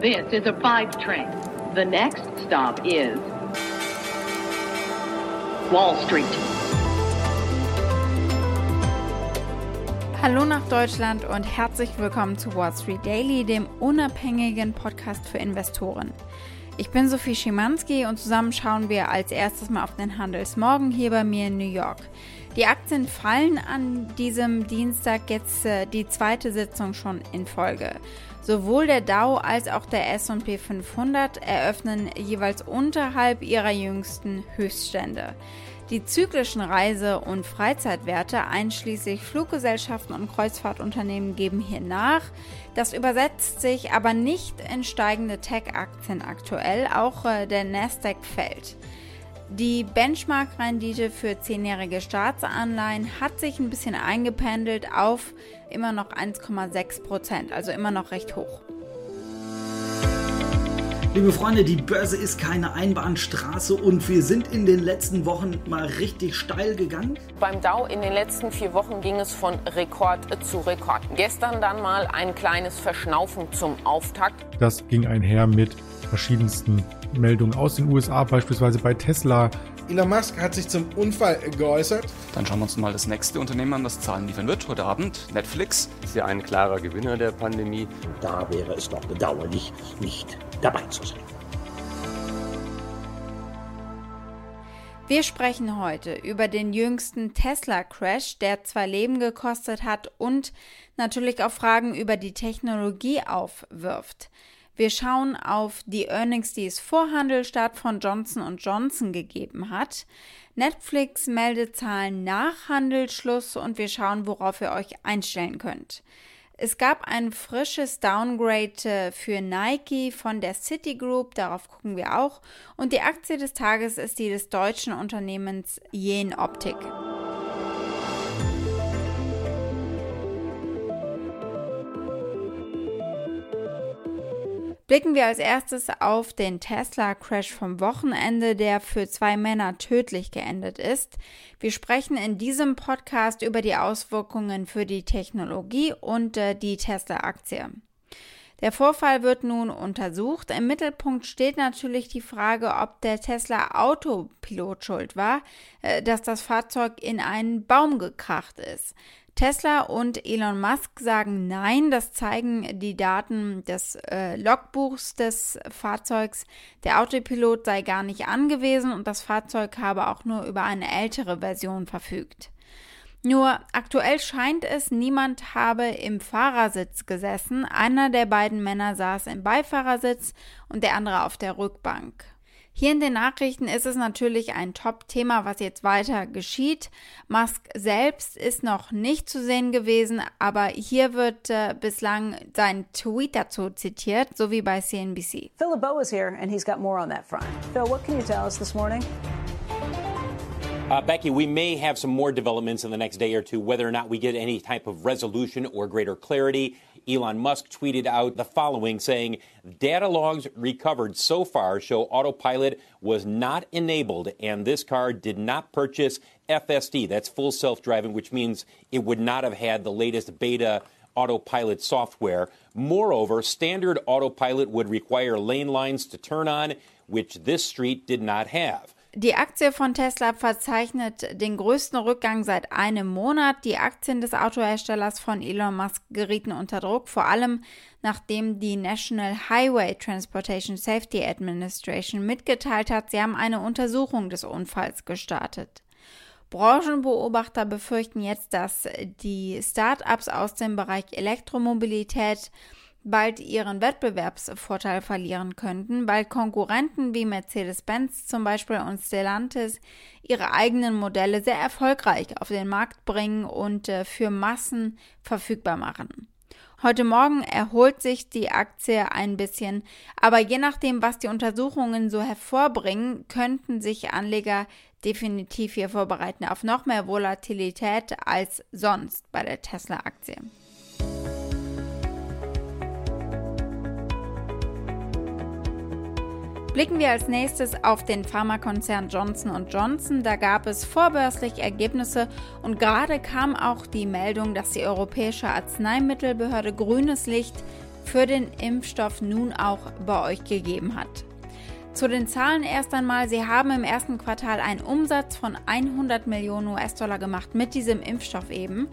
This is a five train. The next stop is Wall Street. Hallo nach Deutschland und herzlich willkommen zu Wall Street Daily, dem unabhängigen Podcast für Investoren. Ich bin Sophie Schimanski und zusammen schauen wir als erstes mal auf den Handelsmorgen hier bei mir in New York. Die Aktien fallen an diesem Dienstag jetzt äh, die zweite Sitzung schon in Folge. Sowohl der Dow als auch der SP 500 eröffnen jeweils unterhalb ihrer jüngsten Höchststände. Die zyklischen Reise- und Freizeitwerte, einschließlich Fluggesellschaften und Kreuzfahrtunternehmen, geben hier nach. Das übersetzt sich aber nicht in steigende Tech-Aktien aktuell. Auch äh, der Nasdaq fällt. Die Benchmark-Rendite für zehnjährige Staatsanleihen hat sich ein bisschen eingependelt auf immer noch 1,6 Prozent, also immer noch recht hoch. Liebe Freunde, die Börse ist keine Einbahnstraße und wir sind in den letzten Wochen mal richtig steil gegangen. Beim Dow in den letzten vier Wochen ging es von Rekord zu Rekord. Gestern dann mal ein kleines Verschnaufen zum Auftakt. Das ging einher mit verschiedensten Meldungen aus den USA, beispielsweise bei Tesla. Elon Musk hat sich zum Unfall geäußert. Dann schauen wir uns mal das nächste Unternehmen an, das Zahlen liefern wird heute Abend. Netflix. Ist ja ein klarer Gewinner der Pandemie. Da wäre es doch bedauerlich, nicht dabei zu sein. Wir sprechen heute über den jüngsten Tesla-Crash, der zwei Leben gekostet hat und natürlich auch Fragen über die Technologie aufwirft. Wir schauen auf die Earnings, die es vor Handelstart von Johnson Johnson gegeben hat. Netflix meldet Zahlen nach Handelsschluss und wir schauen, worauf ihr euch einstellen könnt. Es gab ein frisches Downgrade äh, für Nike von der Citigroup, darauf gucken wir auch. Und die Aktie des Tages ist die des deutschen Unternehmens Jen Optik. Blicken wir als erstes auf den Tesla-Crash vom Wochenende, der für zwei Männer tödlich geendet ist. Wir sprechen in diesem Podcast über die Auswirkungen für die Technologie und äh, die Tesla-Aktie. Der Vorfall wird nun untersucht. Im Mittelpunkt steht natürlich die Frage, ob der Tesla Autopilot schuld war, äh, dass das Fahrzeug in einen Baum gekracht ist. Tesla und Elon Musk sagen nein, das zeigen die Daten des äh, Logbuchs des Fahrzeugs. Der Autopilot sei gar nicht angewiesen und das Fahrzeug habe auch nur über eine ältere Version verfügt. Nur aktuell scheint es, niemand habe im Fahrersitz gesessen. Einer der beiden Männer saß im Beifahrersitz und der andere auf der Rückbank. Hier in den Nachrichten ist es natürlich ein Top-Thema, was jetzt weiter geschieht. Musk selbst ist noch nicht zu sehen gewesen, aber hier wird äh, bislang sein Tweet dazu zitiert, so wie bei CNBC. Phil LeBeau is here and he's got more on that front. Phil, what can you tell us this morning? Uh, Becky, we may have some more developments in the next day or two, whether or not we get any type of resolution or greater clarity. Elon Musk tweeted out the following saying, Data logs recovered so far show autopilot was not enabled, and this car did not purchase FSD. That's full self driving, which means it would not have had the latest beta autopilot software. Moreover, standard autopilot would require lane lines to turn on, which this street did not have. Die Aktie von Tesla verzeichnet den größten Rückgang seit einem Monat. Die Aktien des Autoherstellers von Elon Musk gerieten unter Druck, vor allem nachdem die National Highway Transportation Safety Administration mitgeteilt hat, sie haben eine Untersuchung des Unfalls gestartet. Branchenbeobachter befürchten jetzt, dass die Start-ups aus dem Bereich Elektromobilität bald ihren Wettbewerbsvorteil verlieren könnten, weil Konkurrenten wie Mercedes-Benz zum Beispiel und Stellantis ihre eigenen Modelle sehr erfolgreich auf den Markt bringen und äh, für Massen verfügbar machen. Heute Morgen erholt sich die Aktie ein bisschen, aber je nachdem, was die Untersuchungen so hervorbringen, könnten sich Anleger definitiv hier vorbereiten auf noch mehr Volatilität als sonst bei der Tesla-Aktie. Blicken wir als nächstes auf den Pharmakonzern Johnson Johnson. Da gab es vorbörslich Ergebnisse und gerade kam auch die Meldung, dass die Europäische Arzneimittelbehörde grünes Licht für den Impfstoff nun auch bei euch gegeben hat. Zu den Zahlen erst einmal. Sie haben im ersten Quartal einen Umsatz von 100 Millionen US-Dollar gemacht mit diesem Impfstoff eben.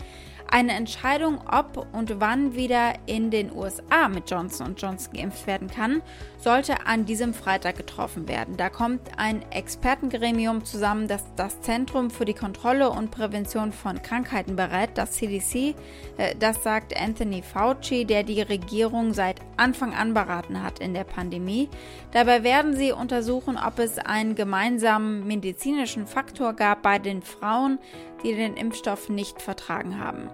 Eine Entscheidung, ob und wann wieder in den USA mit Johnson Johnson geimpft werden kann, sollte an diesem Freitag getroffen werden. Da kommt ein Expertengremium zusammen, das das Zentrum für die Kontrolle und Prävention von Krankheiten berät, das CDC. Äh, das sagt Anthony Fauci, der die Regierung seit Anfang an beraten hat in der Pandemie. Dabei werden sie untersuchen, ob es einen gemeinsamen medizinischen Faktor gab bei den Frauen, die den Impfstoff nicht vertragen haben.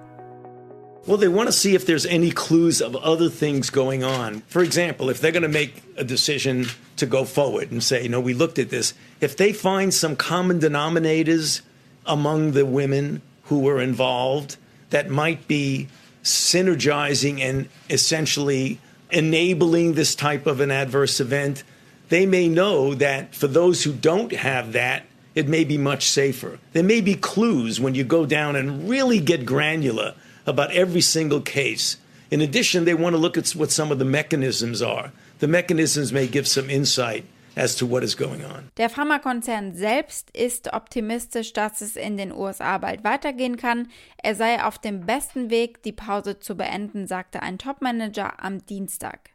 Well, they want to see if there's any clues of other things going on. For example, if they're going to make a decision to go forward and say, you know, we looked at this, if they find some common denominators among the women who were involved that might be synergizing and essentially enabling this type of an adverse event, they may know that for those who don't have that, it may be much safer. There may be clues when you go down and really get granular about every single case. In addition, they want to look at what some of the mechanisms are. The mechanisms may give some insight as to what is going on. Der Pharmakonzern selbst ist optimistisch, dass es in den USA bald weitergehen kann. Er sei auf dem besten Weg, die Pause zu beenden, sagte ein Topmanager am Dienstag.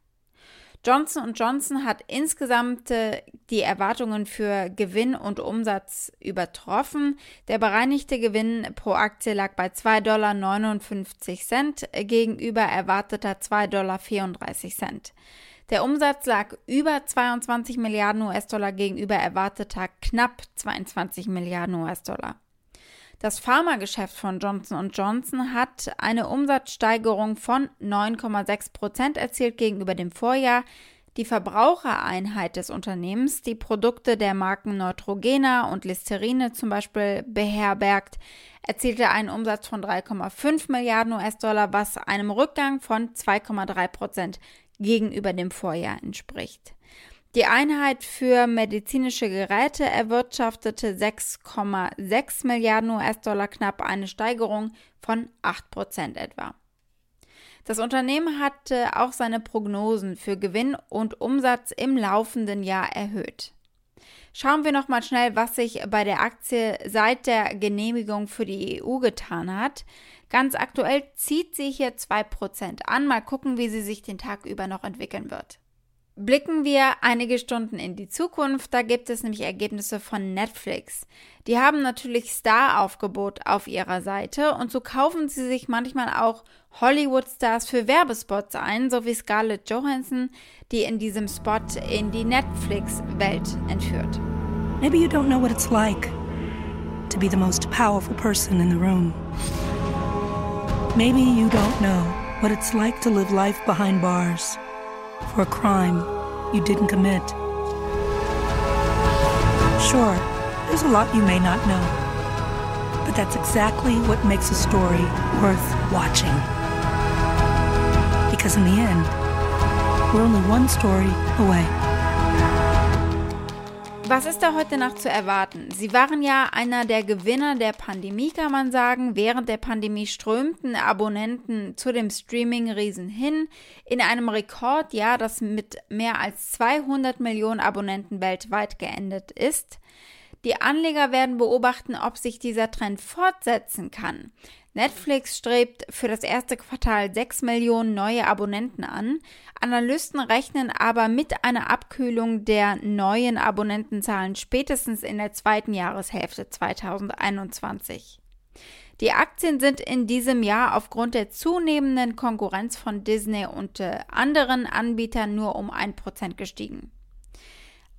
Johnson Johnson hat insgesamt äh, die Erwartungen für Gewinn und Umsatz übertroffen. Der bereinigte Gewinn pro Aktie lag bei 2,59 Dollar äh, gegenüber erwarteter 2,34 Dollar. Der Umsatz lag über 22 Milliarden US-Dollar gegenüber erwarteter knapp 22 Milliarden US-Dollar. Das Pharmageschäft von Johnson Johnson hat eine Umsatzsteigerung von 9,6 Prozent erzielt gegenüber dem Vorjahr. Die Verbrauchereinheit des Unternehmens, die Produkte der Marken Neutrogena und Listerine zum Beispiel beherbergt, erzielte einen Umsatz von 3,5 Milliarden US-Dollar, was einem Rückgang von 2,3 Prozent gegenüber dem Vorjahr entspricht. Die Einheit für medizinische Geräte erwirtschaftete 6,6 Milliarden US-Dollar, knapp eine Steigerung von 8 Prozent etwa. Das Unternehmen hatte auch seine Prognosen für Gewinn und Umsatz im laufenden Jahr erhöht. Schauen wir noch mal schnell, was sich bei der Aktie seit der Genehmigung für die EU getan hat. Ganz aktuell zieht sie hier 2% an. Mal gucken, wie sie sich den Tag über noch entwickeln wird. Blicken wir einige Stunden in die Zukunft, da gibt es nämlich Ergebnisse von Netflix. Die haben natürlich Star-Aufgebot auf ihrer Seite und so kaufen sie sich manchmal auch Hollywood-Stars für Werbespots ein, so wie Scarlett Johansson, die in diesem Spot in die Netflix-Welt entführt. Maybe you don't know what it's like to be the most powerful person in the room. Maybe you don't know what it's like to live life behind bars. For a crime you didn't commit. Sure, there's a lot you may not know, but that's exactly what makes a story worth watching. Because in the end, we're only one story away. Was ist da heute Nacht zu erwarten? Sie waren ja einer der Gewinner der Pandemie, kann man sagen. Während der Pandemie strömten Abonnenten zu dem Streaming-Riesen hin. In einem Rekordjahr, das mit mehr als 200 Millionen Abonnenten weltweit geendet ist. Die Anleger werden beobachten, ob sich dieser Trend fortsetzen kann. Netflix strebt für das erste Quartal 6 Millionen neue Abonnenten an. Analysten rechnen aber mit einer Abkühlung der neuen Abonnentenzahlen spätestens in der zweiten Jahreshälfte 2021. Die Aktien sind in diesem Jahr aufgrund der zunehmenden Konkurrenz von Disney und äh, anderen Anbietern nur um 1% gestiegen.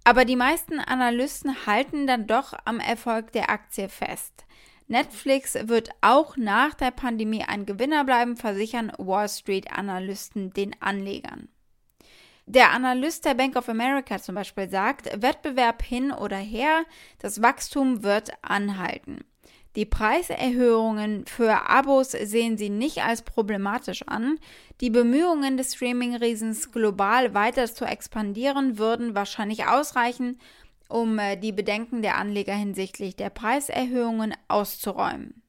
Aber die meisten Analysten halten dann doch am Erfolg der Aktie fest. Netflix wird auch nach der Pandemie ein Gewinner bleiben, versichern Wall Street-Analysten den Anlegern. Der Analyst der Bank of America zum Beispiel sagt, Wettbewerb hin oder her, das Wachstum wird anhalten. Die Preiserhöhungen für Abos sehen sie nicht als problematisch an. Die Bemühungen des Streaming-Riesens global weiter zu expandieren würden wahrscheinlich ausreichen, um äh, die Bedenken der Anleger hinsichtlich der Preiserhöhungen auszuräumen.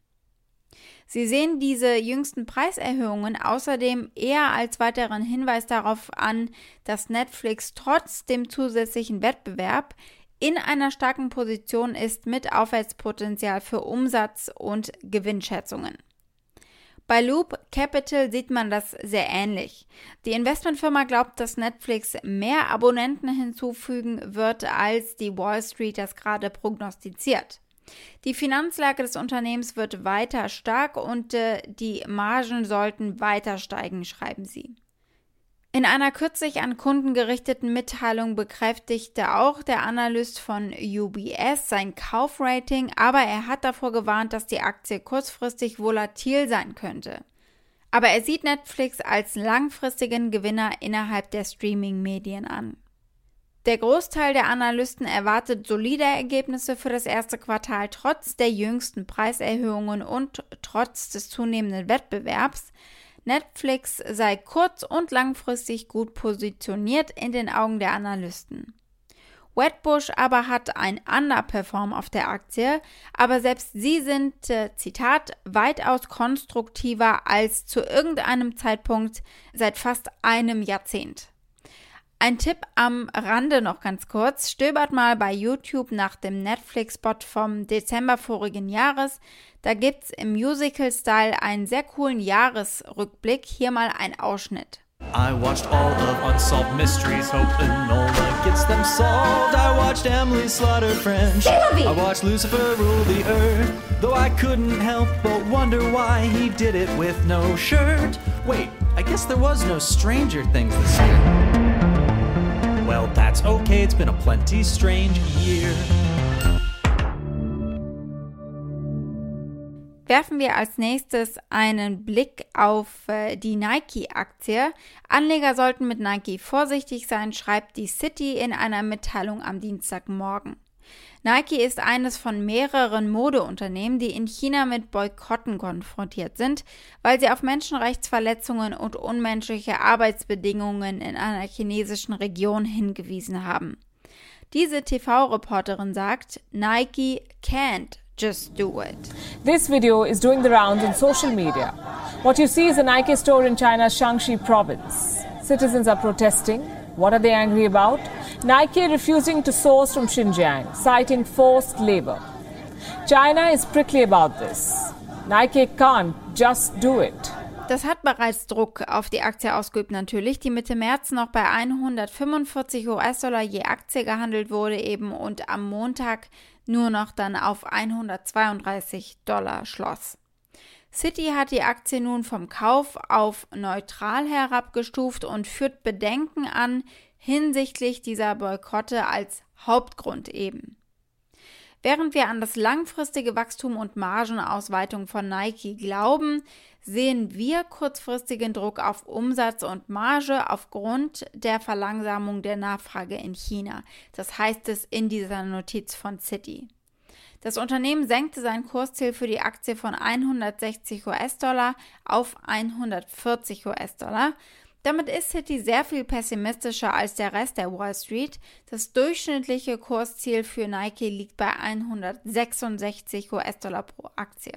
Sie sehen diese jüngsten Preiserhöhungen außerdem eher als weiteren Hinweis darauf an, dass Netflix trotz dem zusätzlichen Wettbewerb in einer starken Position ist mit Aufwärtspotenzial für Umsatz und Gewinnschätzungen. Bei Loop Capital sieht man das sehr ähnlich. Die Investmentfirma glaubt, dass Netflix mehr Abonnenten hinzufügen wird, als die Wall Street das gerade prognostiziert. Die Finanzlage des Unternehmens wird weiter stark und äh, die Margen sollten weiter steigen, schreiben sie. In einer kürzlich an Kunden gerichteten Mitteilung bekräftigte auch der Analyst von UBS sein Kaufrating, aber er hat davor gewarnt, dass die Aktie kurzfristig volatil sein könnte. Aber er sieht Netflix als langfristigen Gewinner innerhalb der Streaming-Medien an. Der Großteil der Analysten erwartet solide Ergebnisse für das erste Quartal trotz der jüngsten Preiserhöhungen und trotz des zunehmenden Wettbewerbs. Netflix sei kurz- und langfristig gut positioniert in den Augen der Analysten. Wedbush aber hat ein Underperform auf der Aktie, aber selbst sie sind, äh, Zitat, weitaus konstruktiver als zu irgendeinem Zeitpunkt seit fast einem Jahrzehnt. Ein Tipp am Rande noch ganz kurz. Stöbert mal bei YouTube nach dem Netflix-Spot vom Dezember vorigen Jahres. Da gibt's im Musical-Style einen sehr coolen Jahresrückblick. Hier mal ein Ausschnitt. I watched all of Unsolved Mysteries, hoping Nola gets them solved. I watched Emily slaughter French. I watched Lucifer rule the earth. Though I couldn't help but wonder why he did it with no shirt. Wait, I guess there was no Stranger Things this year. Well, that's okay, it's been a plenty strange year. Werfen wir als nächstes einen Blick auf äh, die Nike-Aktie. Anleger sollten mit Nike vorsichtig sein, schreibt die City in einer Mitteilung am Dienstagmorgen. Nike ist eines von mehreren Modeunternehmen, die in China mit Boykotten konfrontiert sind, weil sie auf Menschenrechtsverletzungen und unmenschliche Arbeitsbedingungen in einer chinesischen Region hingewiesen haben. Diese TV-Reporterin sagt, Nike can't just do it. This video is doing the rounds on social media. What you see is a Nike store in China's Shaanxi province. Citizens are protesting. What are they angry about? Nike refusing to source from Xinjiang, citing forced labor. China is prickly about this. Nike can't just do it. Das hat bereits Druck auf die Aktie ausgeübt natürlich, die Mitte März noch bei 145 US-Dollar je Aktie gehandelt wurde eben und am Montag nur noch dann auf 132 Dollar schloss. City hat die Aktie nun vom Kauf auf neutral herabgestuft und führt Bedenken an, hinsichtlich dieser Boykotte als Hauptgrund eben. Während wir an das langfristige Wachstum und Margenausweitung von Nike glauben, sehen wir kurzfristigen Druck auf Umsatz und Marge aufgrund der Verlangsamung der Nachfrage in China. Das heißt es in dieser Notiz von City. Das Unternehmen senkte sein Kursziel für die Aktie von 160 US-Dollar auf 140 US-Dollar damit ist City sehr viel pessimistischer als der Rest der Wall Street. Das durchschnittliche Kursziel für Nike liegt bei 166 US-Dollar pro Aktie.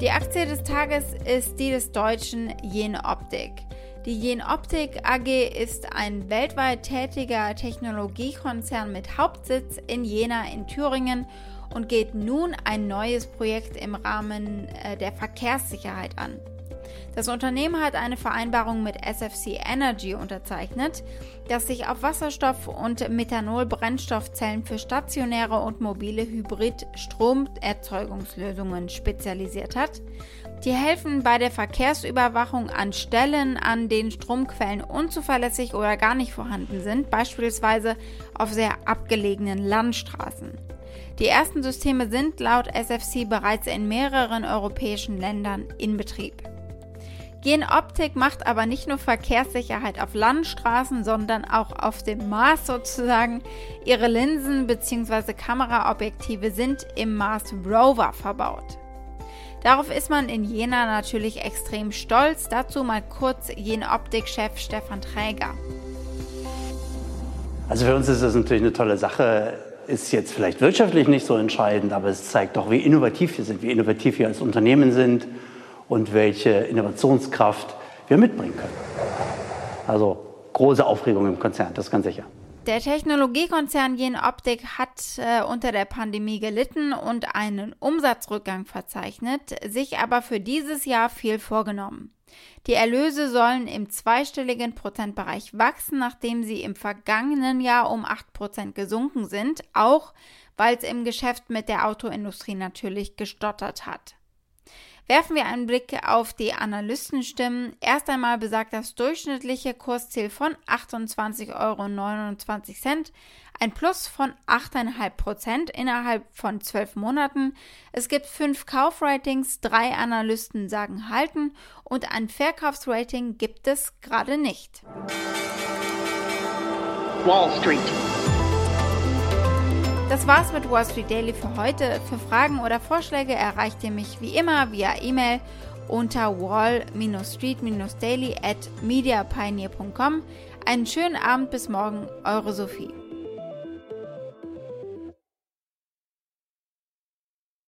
Die Aktie des Tages ist die des deutschen Jenoptik. Die Jenoptik AG ist ein weltweit tätiger Technologiekonzern mit Hauptsitz in Jena in Thüringen und geht nun ein neues Projekt im Rahmen äh, der Verkehrssicherheit an. Das Unternehmen hat eine Vereinbarung mit SFC Energy unterzeichnet, das sich auf Wasserstoff- und Methanol-Brennstoffzellen für stationäre und mobile Hybrid-Stromerzeugungslösungen spezialisiert hat. Die helfen bei der Verkehrsüberwachung an Stellen, an denen Stromquellen unzuverlässig oder gar nicht vorhanden sind, beispielsweise auf sehr abgelegenen Landstraßen. Die ersten Systeme sind laut SFC bereits in mehreren europäischen Ländern in Betrieb. Genoptik macht aber nicht nur Verkehrssicherheit auf Landstraßen, sondern auch auf dem Mars sozusagen. Ihre Linsen bzw. Kameraobjektive sind im Mars Rover verbaut. Darauf ist man in Jena natürlich extrem stolz. Dazu mal kurz Jenoptik-Chef Stefan Träger. Also für uns ist das natürlich eine tolle Sache ist jetzt vielleicht wirtschaftlich nicht so entscheidend, aber es zeigt doch, wie innovativ wir sind, wie innovativ wir als Unternehmen sind und welche Innovationskraft wir mitbringen können. Also große Aufregung im Konzern, das ist ganz sicher. Der Technologiekonzern Jenoptik hat äh, unter der Pandemie gelitten und einen Umsatzrückgang verzeichnet, sich aber für dieses Jahr viel vorgenommen. Die Erlöse sollen im zweistelligen Prozentbereich wachsen, nachdem sie im vergangenen Jahr um 8% gesunken sind, auch weil es im Geschäft mit der Autoindustrie natürlich gestottert hat. Werfen wir einen Blick auf die Analystenstimmen. Erst einmal besagt das durchschnittliche Kursziel von 28,29 Euro ein Plus von 8,5 Prozent innerhalb von zwölf Monaten. Es gibt fünf Kaufratings, drei Analysten sagen halten und ein Verkaufsrating gibt es gerade nicht. Wall Street. Das war's mit Wall Street Daily für heute. Für Fragen oder Vorschläge erreicht ihr mich wie immer via E-Mail unter wall-street-daily at mediapioneer.com. Einen schönen Abend bis morgen, eure Sophie.